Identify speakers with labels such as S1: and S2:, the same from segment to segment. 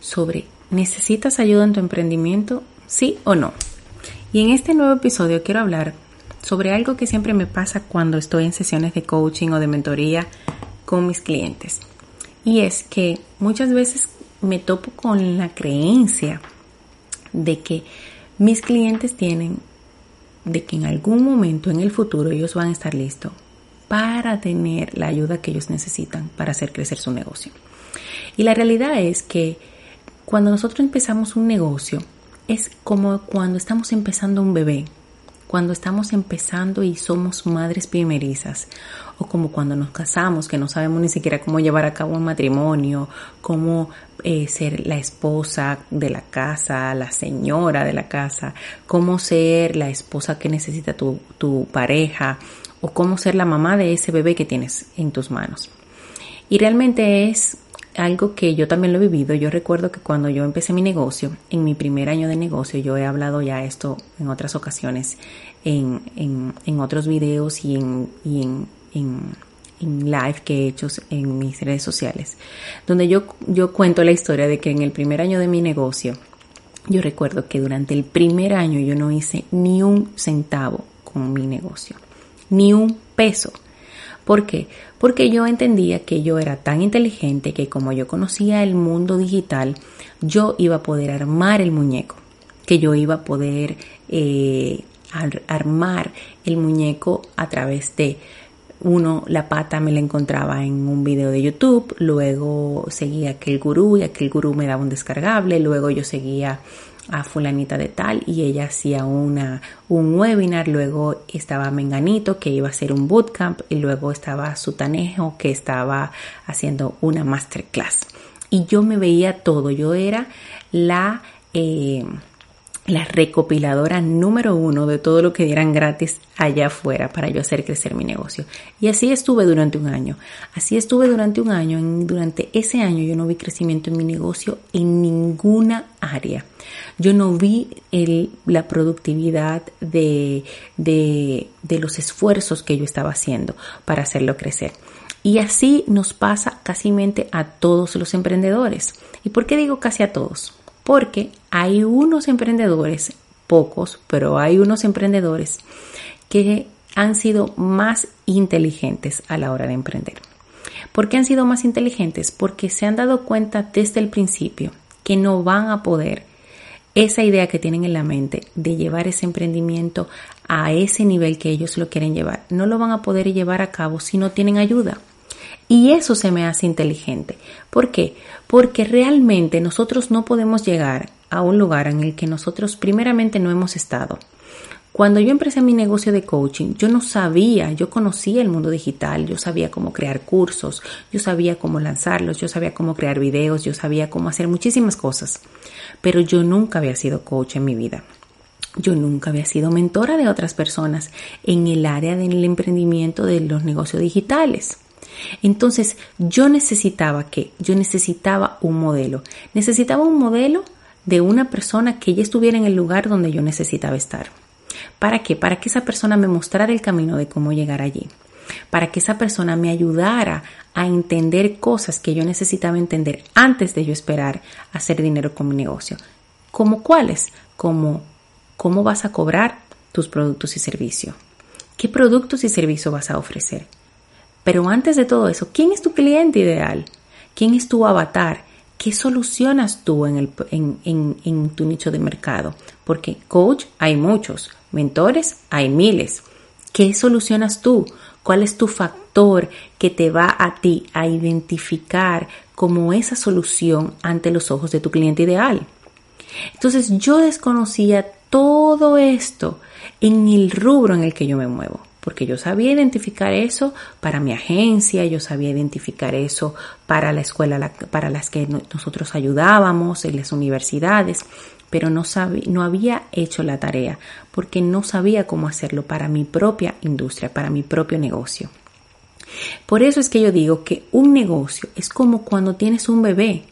S1: sobre ¿necesitas ayuda en tu emprendimiento? ¿Sí o no? Y en este nuevo episodio quiero hablar sobre algo que siempre me pasa cuando estoy en sesiones de coaching o de mentoría con mis clientes. Y es que muchas veces me topo con la creencia de que mis clientes tienen, de que en algún momento en el futuro ellos van a estar listos para tener la ayuda que ellos necesitan para hacer crecer su negocio. Y la realidad es que cuando nosotros empezamos un negocio, es como cuando estamos empezando un bebé, cuando estamos empezando y somos madres primerizas, o como cuando nos casamos, que no sabemos ni siquiera cómo llevar a cabo un matrimonio, cómo eh, ser la esposa de la casa, la señora de la casa, cómo ser la esposa que necesita tu, tu pareja, o cómo ser la mamá de ese bebé que tienes en tus manos. Y realmente es algo que yo también lo he vivido. Yo recuerdo que cuando yo empecé mi negocio, en mi primer año de negocio, yo he hablado ya esto en otras ocasiones, en, en, otros videos y, en, y en, en, live que he hecho en mis redes sociales, donde yo, yo cuento la historia de que en el primer año de mi negocio, yo recuerdo que durante el primer año yo no hice ni un centavo con mi negocio, ni un peso. ¿Por qué? Porque yo entendía que yo era tan inteligente que como yo conocía el mundo digital, yo iba a poder armar el muñeco, que yo iba a poder eh, armar el muñeco a través de uno, la pata me la encontraba en un video de YouTube, luego seguía aquel gurú y aquel gurú me daba un descargable, luego yo seguía a fulanita de tal y ella hacía una, un webinar, luego estaba Menganito que iba a hacer un bootcamp y luego estaba Sutanejo que estaba haciendo una masterclass. Y yo me veía todo, yo era la... Eh, la recopiladora número uno de todo lo que dieran gratis allá afuera para yo hacer crecer mi negocio. Y así estuve durante un año. Así estuve durante un año. durante ese año yo no vi crecimiento en mi negocio en ninguna área. Yo no vi la productividad de, de, de los esfuerzos que yo estaba haciendo para hacerlo crecer. Y así nos pasa casi a todos los emprendedores. ¿Y por qué digo casi a todos? Porque hay unos emprendedores, pocos, pero hay unos emprendedores que han sido más inteligentes a la hora de emprender. ¿Por qué han sido más inteligentes? Porque se han dado cuenta desde el principio que no van a poder esa idea que tienen en la mente de llevar ese emprendimiento a ese nivel que ellos lo quieren llevar. No lo van a poder llevar a cabo si no tienen ayuda. Y eso se me hace inteligente. ¿Por qué? Porque realmente nosotros no podemos llegar a un lugar en el que nosotros primeramente no hemos estado. Cuando yo empecé mi negocio de coaching, yo no sabía, yo conocía el mundo digital, yo sabía cómo crear cursos, yo sabía cómo lanzarlos, yo sabía cómo crear videos, yo sabía cómo hacer muchísimas cosas, pero yo nunca había sido coach en mi vida. Yo nunca había sido mentora de otras personas en el área del emprendimiento de los negocios digitales. Entonces yo necesitaba que, yo necesitaba un modelo, necesitaba un modelo de una persona que ya estuviera en el lugar donde yo necesitaba estar. ¿Para qué? Para que esa persona me mostrara el camino de cómo llegar allí. Para que esa persona me ayudara a entender cosas que yo necesitaba entender antes de yo esperar hacer dinero con mi negocio. ¿Como cuáles? Como cómo vas a cobrar tus productos y servicios. ¿Qué productos y servicios vas a ofrecer? Pero antes de todo eso, ¿quién es tu cliente ideal? ¿Quién es tu avatar? ¿Qué solucionas tú en, tu nicho de mercado? Porque coach hay muchos, mentores hay miles. ¿Qué solucionas tú? ¿Cuál es tu factor que te va a ti a identificar como esa solución ante los ojos de tu cliente ideal? Entonces yo desconocía todo esto en el rubro en el que yo me muevo. Porque yo sabía identificar eso para mi agencia, yo sabía identificar eso para la escuela para las que nosotros ayudábamos, en las universidades, pero no, no había hecho la tarea porque no sabía cómo hacerlo para mi propia industria, para mi propio negocio. Por eso es que yo digo que un negocio es como cuando tienes un bebé.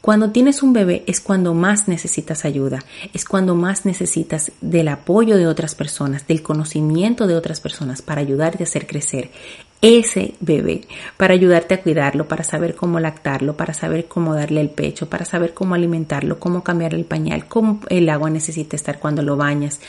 S1: Cuando tienes un bebé es cuando más necesitas ayuda, es cuando más necesitas del apoyo de otras personas, del conocimiento de otras personas para ayudarte a hacer crecer ese bebé, para ayudarte a cuidarlo, para saber cómo lactarlo, para saber cómo darle el pecho, para saber cómo alimentarlo, cómo cambiar el pañal, cómo el agua necesita estar cuando lo bañas.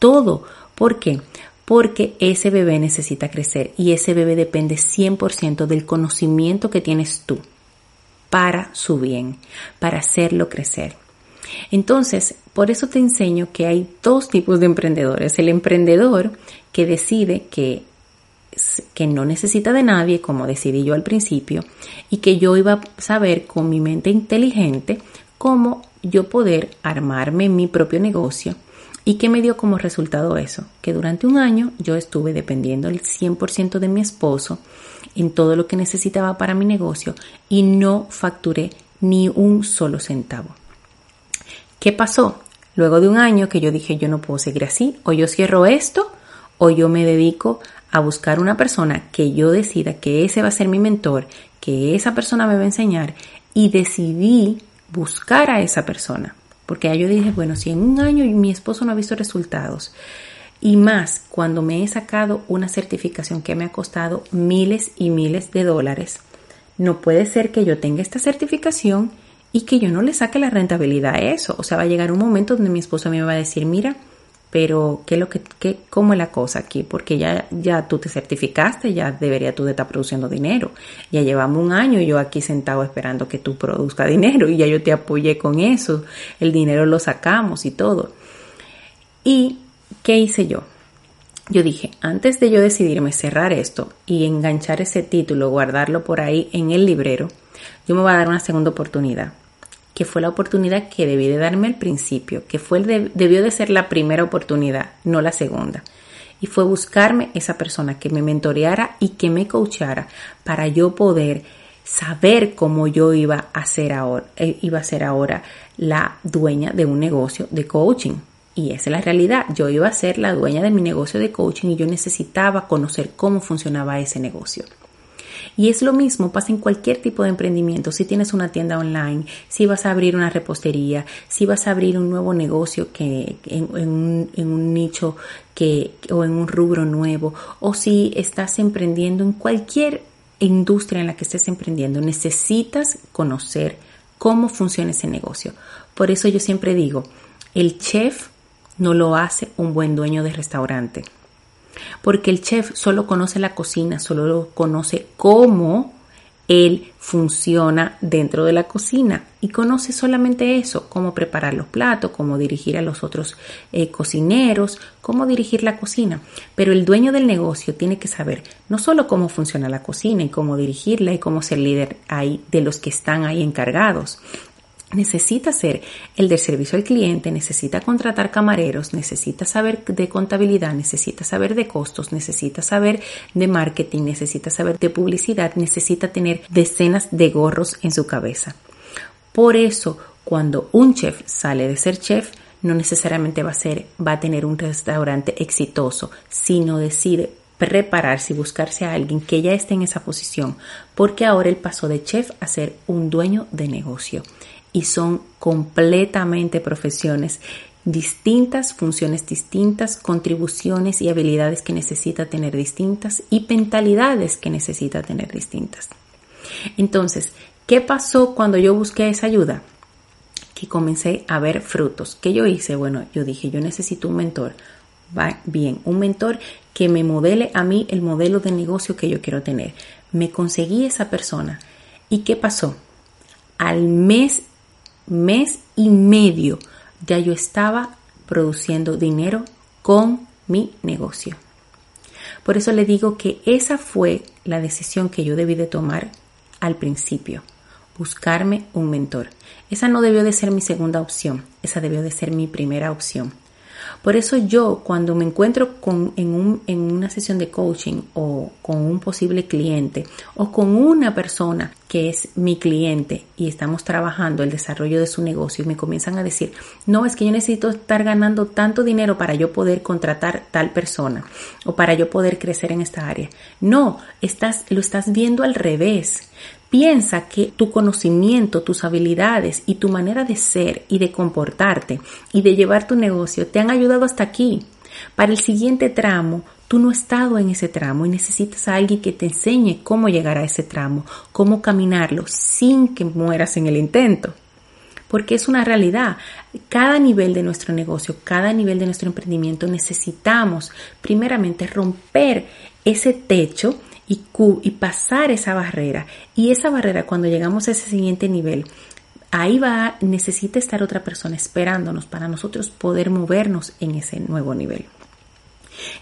S1: Todo. ¿Por qué? Porque ese bebé necesita crecer y ese bebé depende 100% del conocimiento que tienes tú para su bien, para hacerlo crecer. Entonces, por eso te enseño que hay dos tipos de emprendedores. El emprendedor que decide que, que no necesita de nadie, como decidí yo al principio, y que yo iba a saber con mi mente inteligente cómo yo poder armarme mi propio negocio. ¿Y qué me dio como resultado eso? Que durante un año yo estuve dependiendo el 100% de mi esposo en todo lo que necesitaba para mi negocio y no facturé ni un solo centavo. ¿Qué pasó? Luego de un año que yo dije yo no puedo seguir así, o yo cierro esto o yo me dedico a buscar una persona que yo decida que ese va a ser mi mentor, que esa persona me va a enseñar y decidí buscar a esa persona. Porque yo dije, bueno, si en un año mi esposo no ha visto resultados, y más cuando me he sacado una certificación que me ha costado miles y miles de dólares. No puede ser que yo tenga esta certificación y que yo no le saque la rentabilidad a eso. O sea, va a llegar un momento donde mi esposo me va a decir, mira, pero ¿qué es lo que, qué, cómo es la cosa aquí? Porque ya, ya tú te certificaste, ya debería tú de estar produciendo dinero. Ya llevamos un año yo aquí sentado esperando que tú produzca dinero y ya yo te apoyé con eso. El dinero lo sacamos y todo. Y ¿Qué hice yo? Yo dije, antes de yo decidirme cerrar esto y enganchar ese título, guardarlo por ahí en el librero, yo me voy a dar una segunda oportunidad, que fue la oportunidad que debí de darme al principio, que fue debió de ser la primera oportunidad, no la segunda. Y fue buscarme esa persona que me mentoreara y que me coachara para yo poder saber cómo yo iba a ser ahora, eh, iba a ser ahora la dueña de un negocio de coaching. Y esa es la realidad. Yo iba a ser la dueña de mi negocio de coaching y yo necesitaba conocer cómo funcionaba ese negocio. Y es lo mismo, pasa en cualquier tipo de emprendimiento. Si tienes una tienda online, si vas a abrir una repostería, si vas a abrir un nuevo negocio que, en, un, en un, nicho que, o en un rubro nuevo, o si estás emprendiendo en cualquier industria en la que estés emprendiendo, necesitas conocer cómo funciona ese negocio. Por eso yo siempre digo, el chef no lo hace un buen dueño de restaurante. Porque el chef solo conoce la cocina, solo conoce cómo él funciona dentro de la cocina y conoce solamente eso, cómo preparar los platos, cómo dirigir a los otros eh, cocineros, cómo dirigir la cocina. Pero el dueño del negocio tiene que saber no solo cómo funciona la cocina y cómo dirigirla y cómo ser líder ahí de los que están ahí encargados, necesita ser el del servicio al cliente, necesita contratar camareros, necesita saber de contabilidad, necesita saber de costos, necesita saber de marketing, necesita saber de publicidad, necesita tener decenas de gorros en su cabeza. Por eso, cuando un chef sale de ser chef, no necesariamente va a ser, va a tener un restaurante exitoso, sino decide prepararse y buscarse a alguien que ya esté en esa posición, porque ahora él pasó de chef a ser un dueño de negocio y son completamente profesiones distintas, funciones distintas, contribuciones y habilidades que necesita tener distintas y mentalidades que necesita tener distintas. Entonces, ¿qué pasó cuando yo busqué esa ayuda? Que comencé a ver frutos. ¿Qué yo hice? Bueno, yo dije, yo necesito un mentor. Va bien, un mentor que me modele a mí el modelo de negocio que yo quiero tener. Me conseguí esa persona. ¿Y qué pasó? Al mes mes y medio ya yo estaba produciendo dinero con mi negocio. Por eso le digo que esa fue la decisión que yo debí de tomar al principio, buscarme un mentor. Esa no debió de ser mi segunda opción, esa debió de ser mi primera opción. Por eso yo cuando me encuentro con, en, en una sesión de coaching o con un posible cliente o con una persona que es mi cliente y estamos trabajando el desarrollo de su negocio y me comienzan a decir, no, es que yo necesito estar ganando tanto dinero para yo poder contratar tal persona o para yo poder crecer en esta área. No, estás, lo estás viendo al revés. Piensa que tu conocimiento, tus habilidades y tu manera de ser y de comportarte y de llevar tu negocio te han ayudado hasta aquí. Para el siguiente tramo, tú no has estado en ese tramo y necesitas a alguien que te enseñe cómo llegar a ese tramo, cómo caminarlo sin que mueras en el intento. Porque es una realidad. Cada nivel de nuestro negocio, cada nivel de nuestro emprendimiento necesitamos primeramente romper ese techo y, pasar esa barrera. Y esa barrera, cuando llegamos a ese siguiente nivel, ahí va, necesita estar otra persona esperándonos para nosotros poder movernos en ese nuevo nivel.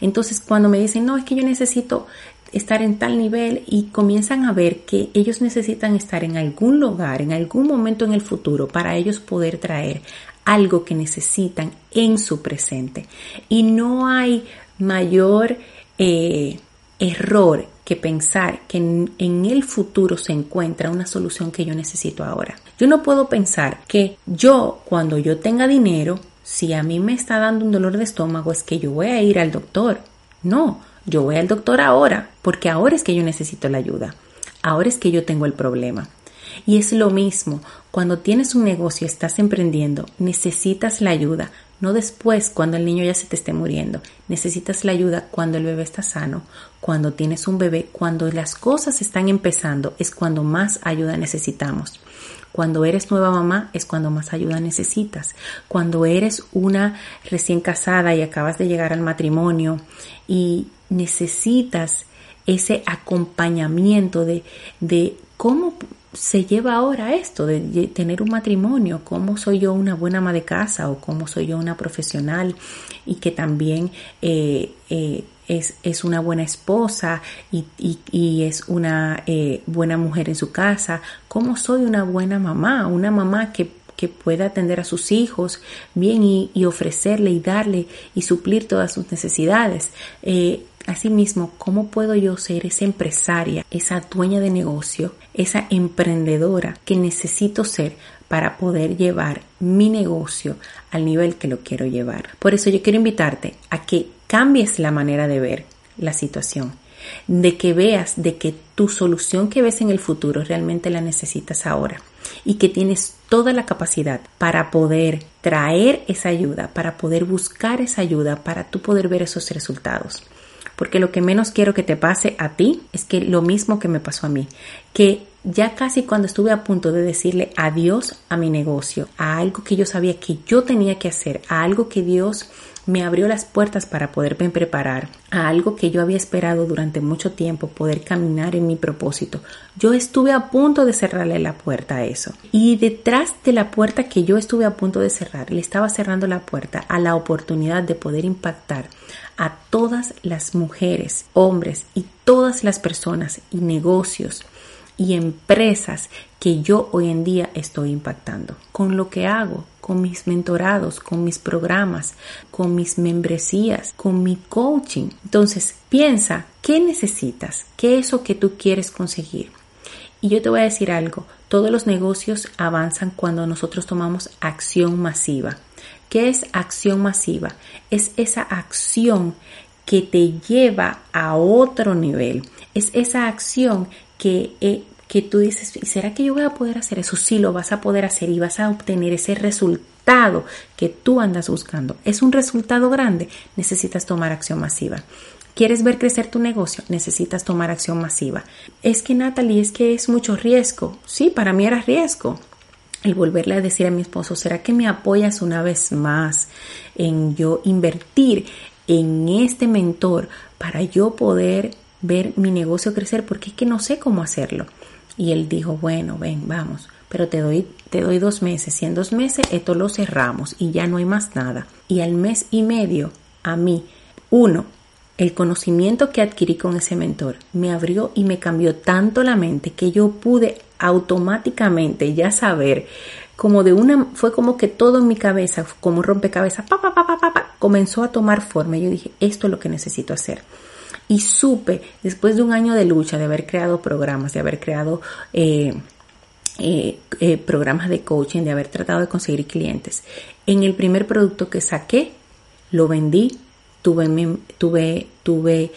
S1: Entonces, cuando me dicen, no, es que yo necesito estar en tal nivel y comienzan a ver que ellos necesitan estar en algún lugar, en algún momento en el futuro, para ellos poder traer algo que necesitan en su presente. Y no hay mayor eh, error que pensar que en, el futuro se encuentra una solución que yo necesito ahora. Yo no puedo pensar que yo, cuando yo tenga dinero, si a mí me está dando un dolor de estómago, es que yo voy a ir al doctor. No, yo voy al doctor ahora, porque ahora es que yo necesito la ayuda. Ahora es que yo tengo el problema. Y es lo mismo, cuando tienes un negocio, estás emprendiendo, necesitas la ayuda, no después cuando el niño ya se te esté muriendo. Necesitas la ayuda cuando el bebé está sano, cuando tienes un bebé, cuando las cosas están empezando, es cuando más ayuda necesitamos. Cuando eres nueva mamá es cuando más ayuda necesitas. Cuando eres una recién casada y acabas de llegar al matrimonio y necesitas ese acompañamiento de, de cómo se lleva ahora esto de tener un matrimonio, cómo soy yo una buena ama de casa o cómo soy yo una profesional y que también eh, eh, es, es, una buena esposa y, y, es una eh, buena mujer en su casa, cómo soy una buena mamá, una mamá que, que pueda atender a sus hijos bien y, y, ofrecerle y darle y suplir todas sus necesidades. Asimismo, ¿cómo puedo yo ser esa empresaria, esa dueña de negocio, esa emprendedora que necesito ser para poder llevar mi negocio al nivel que lo quiero llevar? Por eso yo quiero invitarte a que cambies la manera de ver la situación, de que veas de que tu solución que ves en el futuro realmente la necesitas ahora y que tienes toda la capacidad para poder traer esa ayuda, para poder buscar esa ayuda, para tú poder ver esos resultados porque lo que menos quiero que te pase a ti es que lo mismo que me pasó a mí, que ya casi cuando estuve a punto de decirle adiós a mi negocio, a algo que yo sabía que yo tenía que hacer, a algo que Dios me abrió las puertas para poderme preparar, a algo que yo había esperado durante mucho tiempo, poder caminar en mi propósito. Yo estuve a punto de cerrarle la puerta a eso. Y detrás de la puerta que yo estuve a punto de cerrar, le estaba cerrando la puerta a la oportunidad de poder impactar a todas las mujeres, hombres y todas las personas y negocios y empresas que yo hoy en día estoy impactando con lo que hago, con mis mentorados, con mis programas, con mis membresías, con mi coaching. Entonces, piensa, ¿qué necesitas? ¿Qué es eso que tú quieres conseguir? Y yo te voy a decir algo, todos los negocios avanzan cuando nosotros tomamos acción masiva. ¿Qué es acción masiva? Es esa acción que te lleva a otro nivel. Es esa acción que, eh, que tú dices, ¿será que yo voy a poder hacer eso? Sí, lo vas a poder hacer y vas a obtener ese resultado que tú andas buscando. ¿Es un resultado grande? Necesitas tomar acción masiva. ¿Quieres ver crecer tu negocio? Necesitas tomar acción masiva. Es que Natalie, es que es mucho riesgo. Sí, para mí era riesgo el volverle a decir a mi esposo, ¿será que me apoyas una vez más en yo invertir en este mentor para yo poder ver mi negocio crecer? Porque es que no sé cómo hacerlo. Y él dijo, bueno, ven, vamos, pero te doy, te doy dos meses y en dos meses esto lo cerramos y ya no hay más nada. Y al mes y medio, a mí, uno, el conocimiento que adquirí con ese mentor me abrió y me cambió tanto la mente que yo pude automáticamente ya saber como de una fue como que todo en mi cabeza como un rompecabezas pa, pa, pa, comenzó a tomar forma. Yo dije, esto es lo que necesito hacer. Y supe, después de un año de lucha, de haber creado programas, de haber creado eh, eh, eh, programas de coaching, de haber tratado de conseguir clientes, en el primer producto que saqué, lo vendí, tuve, tuve, tuve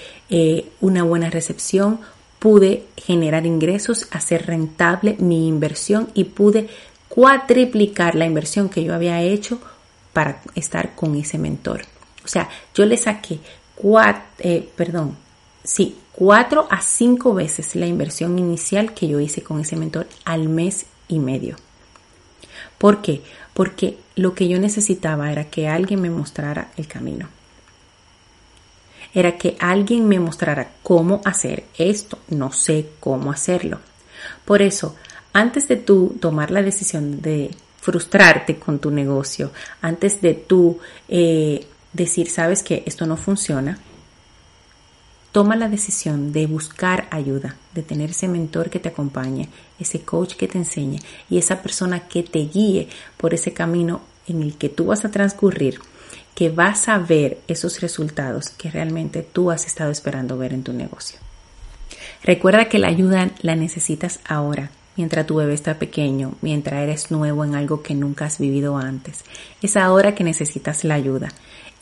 S1: una buena recepción, pude generar ingresos, hacer rentable mi inversión y pude cuatriplicar la inversión que yo había hecho para estar con ese mentor. O sea, yo le saqué cuatro, eh, perdón, sí, cuatro a cinco veces la inversión inicial que yo hice con ese mentor al mes y medio. ¿Por qué? Porque lo que yo necesitaba era que alguien me mostrara el camino. Era que alguien me mostrara cómo hacer esto. No sé cómo hacerlo. Por eso, antes de tú tomar la decisión de frustrarte con tu negocio, antes de tú eh, decir, sabes que esto no funciona, toma la decisión de buscar ayuda, de tener ese mentor que te acompañe, ese coach que te enseñe y esa persona que te guíe por ese camino en el que tú vas a transcurrir, que vas a ver esos resultados que realmente tú has estado esperando ver en tu negocio. Recuerda que la ayuda la necesitas ahora, mientras tu bebé está pequeño, mientras eres nuevo en algo que nunca has vivido antes. Es ahora que necesitas la ayuda.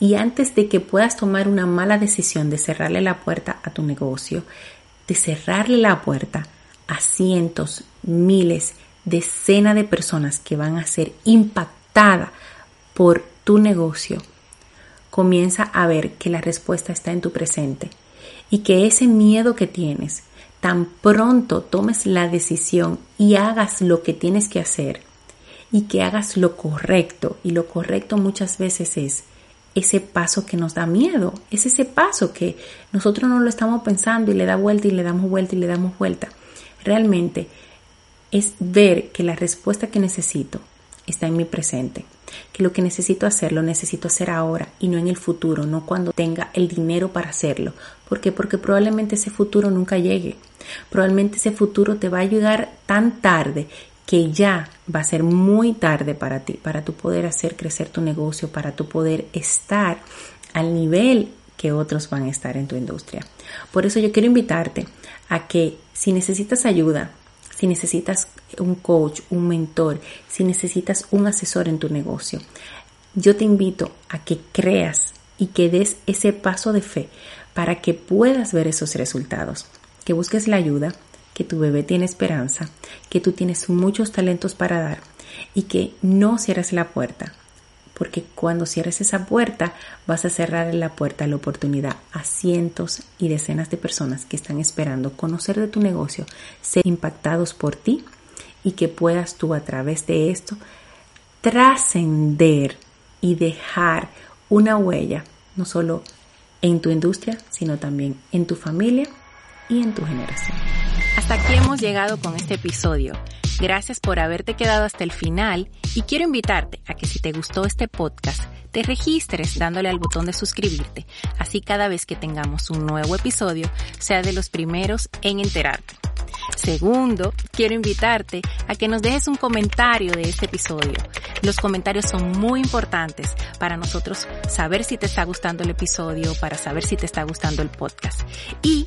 S1: Y antes de que puedas tomar una mala decisión de cerrarle la puerta a tu negocio, de cerrarle la puerta a cientos, miles, decenas de personas que van a ser impactadas por tu negocio, comienza a ver que la respuesta está en tu presente y que ese miedo que tienes, tan pronto tomes la decisión y hagas lo que tienes que hacer y que hagas lo correcto, y lo correcto muchas veces es ese paso que nos da miedo, es ese paso que nosotros no lo estamos pensando y le da vuelta y le damos vuelta y le damos vuelta. Realmente es ver que la respuesta que necesito está en mi presente, que lo que necesito hacer lo necesito hacer ahora y no en el futuro, no cuando tenga el dinero para hacerlo. ¿Por qué? Porque probablemente ese futuro nunca llegue. Probablemente ese futuro te va a llegar tan tarde que ya va a ser muy tarde para ti, para tu poder hacer crecer tu negocio, para tu poder estar al nivel que otros van a estar en tu industria. Por eso yo quiero invitarte a que si necesitas ayuda, si necesitas un coach, un mentor, si necesitas un asesor en tu negocio, yo te invito a que creas y que des ese paso de fe para que puedas ver esos resultados, que busques la ayuda, que tu bebé tiene esperanza, que tú tienes muchos talentos para dar y que no cierres la puerta, porque cuando cierres esa puerta vas a cerrar la puerta a la oportunidad a cientos y decenas de personas que están esperando conocer de tu negocio, ser impactados por ti y que puedas tú a través de esto trascender y dejar una huella, no solo en tu industria, sino también en tu familia y en tu generación.
S2: Hasta aquí hemos llegado con este episodio. Gracias por haberte quedado hasta el final y quiero invitarte a que si te gustó este podcast, te registres dándole al botón de suscribirte. Así cada vez que tengamos un nuevo episodio, sea de los primeros en enterarte. Segundo, quiero invitarte a que nos dejes un comentario de este episodio. Los comentarios son muy importantes para nosotros saber si te está gustando el episodio, para saber si te está gustando el podcast. Y